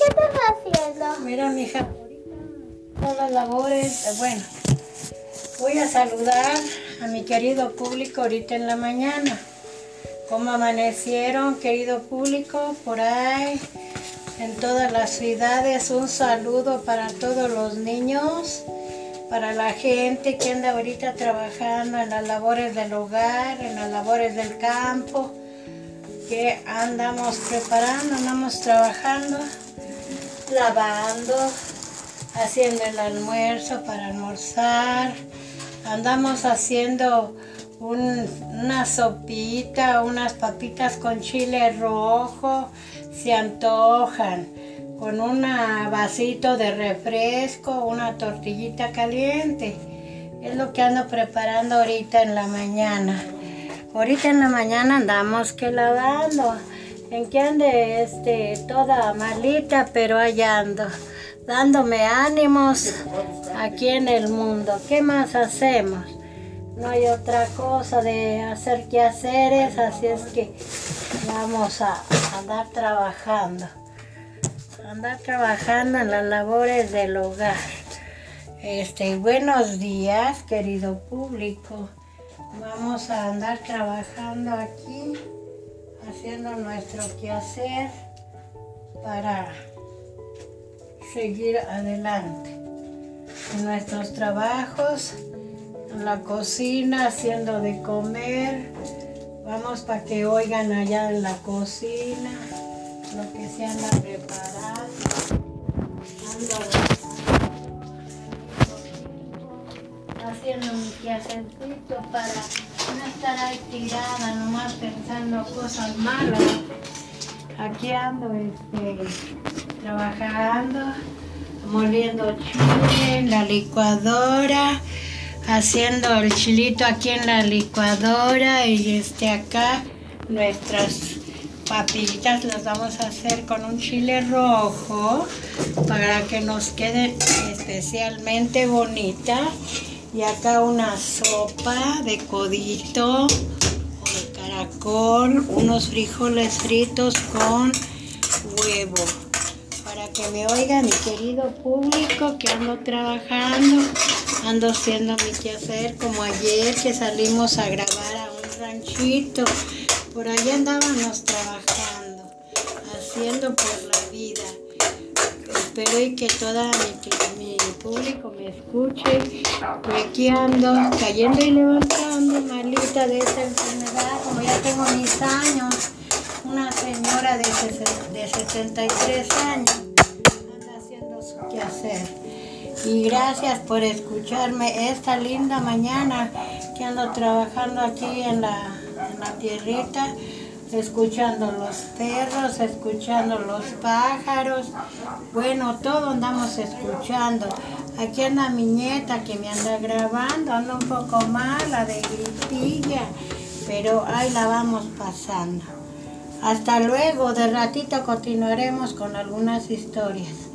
¿qué estás haciendo? Mira, mija, todas las labores, eh, bueno, voy a saludar a mi querido público ahorita en la mañana. ¿Cómo amanecieron, querido público? Por ahí, en todas las ciudades, un saludo para todos los niños, para la gente que anda ahorita trabajando en las labores del hogar, en las labores del campo, que andamos preparando, andamos trabajando, lavando, haciendo el almuerzo para almorzar, andamos haciendo una sopita, unas papitas con chile rojo, se antojan, con un vasito de refresco, una tortillita caliente. Es lo que ando preparando ahorita en la mañana. Ahorita en la mañana andamos que lavando. En que ande este, toda malita, pero allá ando. Dándome ánimos aquí en el mundo. ¿Qué más hacemos? No hay otra cosa de hacer que hacer así es que vamos a andar trabajando. Andar trabajando en las labores del hogar. Este, buenos días, querido público. Vamos a andar trabajando aquí, haciendo nuestro quehacer para seguir adelante en nuestros trabajos, en la cocina, haciendo de comer. Vamos para que oigan allá en la cocina lo que se anda preparando. haciendo mi quehacercito para no estar ahí tirada, nomás pensando cosas malas. Aquí ando este, trabajando, moliendo chile en la licuadora, haciendo el chilito aquí en la licuadora y este acá nuestras papitas las vamos a hacer con un chile rojo para que nos quede especialmente bonita y acá una sopa de codito o de caracol, unos frijoles fritos con huevo. Para que me oiga mi querido público que ando trabajando, ando haciendo mi quehacer como ayer que salimos a grabar a un ranchito. Por ahí andábamos trabajando, haciendo por la vida. Espero y que toda mi, público me escuche. Aquí ando cayendo y levantando, malita de esta enfermedad, como ya tengo mis años. Una señora de, de 73 años anda haciendo su quehacer. Y gracias por escucharme esta linda mañana que ando trabajando aquí en la tierrita escuchando los perros, escuchando los pájaros, bueno, todo andamos escuchando. Aquí anda mi nieta que me anda grabando, anda un poco mala de gripilla, pero ahí la vamos pasando. Hasta luego, de ratito continuaremos con algunas historias.